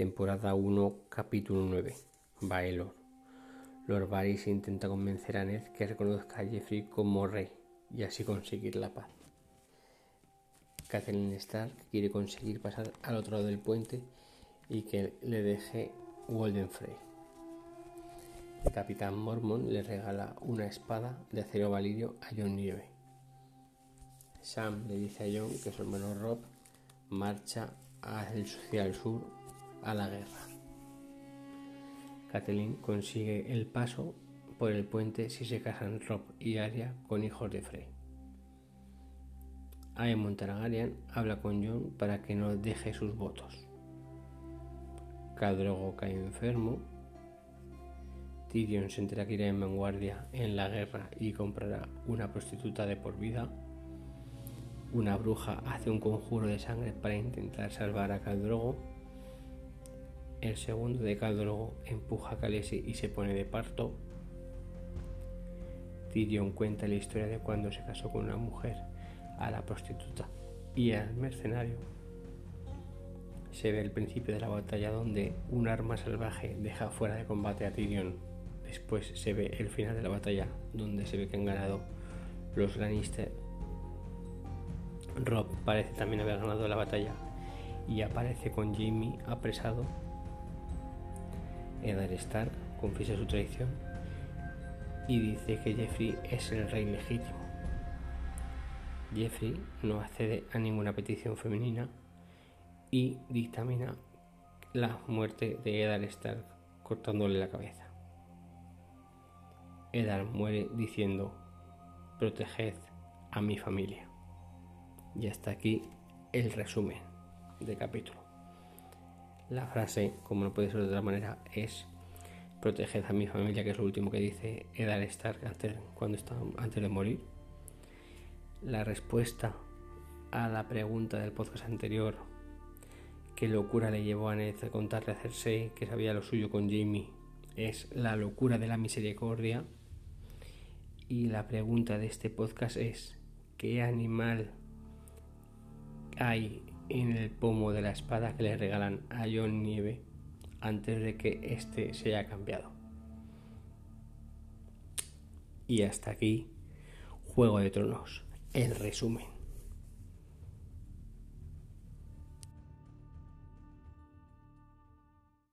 Temporada 1, capítulo 9. Baelor. Lord Varys intenta convencer a Ned que reconozca a Jeffrey como rey y así conseguir la paz. Catelyn Stark quiere conseguir pasar al otro lado del puente y que le deje Walden Frey. El capitán Mormon le regala una espada de acero valirio a John Nieve. Sam le dice a John que su hermano Rob marcha hacia el sur a la guerra. Catelyn consigue el paso por el puente si se casan Rob y Arya con hijos de Frey. Aemon Targaryen habla con Jon para que no deje sus votos. Khal cae enfermo. Tyrion se entera que irá en vanguardia en la guerra y comprará una prostituta de por vida. Una bruja hace un conjuro de sangre para intentar salvar a Khal el segundo de Caldrogo empuja a Khaleesi y se pone de parto. Tyrion cuenta la historia de cuando se casó con una mujer, a la prostituta y al mercenario. Se ve el principio de la batalla donde un arma salvaje deja fuera de combate a Tyrion. Después se ve el final de la batalla donde se ve que han ganado los Lannister. Rob parece también haber ganado la batalla y aparece con Jamie apresado Eddard Stark confiesa su traición y dice que Jeffrey es el rey legítimo. Jeffrey no accede a ninguna petición femenina y dictamina la muerte de Eddard Stark cortándole la cabeza. Eddard muere diciendo, proteged a mi familia. Y hasta aquí el resumen del capítulo. La frase, como no puede ser de otra manera, es proteged a mi familia, que es lo último que dice Eddard Stark antes, cuando está, antes de morir. La respuesta a la pregunta del podcast anterior, qué locura le llevó a Ned a contarle a Cersei que sabía lo suyo con Jamie, es la locura de la misericordia. Y la pregunta de este podcast es, ¿qué animal hay en el pomo de la espada que le regalan a John Nieve antes de que éste se haya cambiado. Y hasta aquí, Juego de Tronos, el resumen.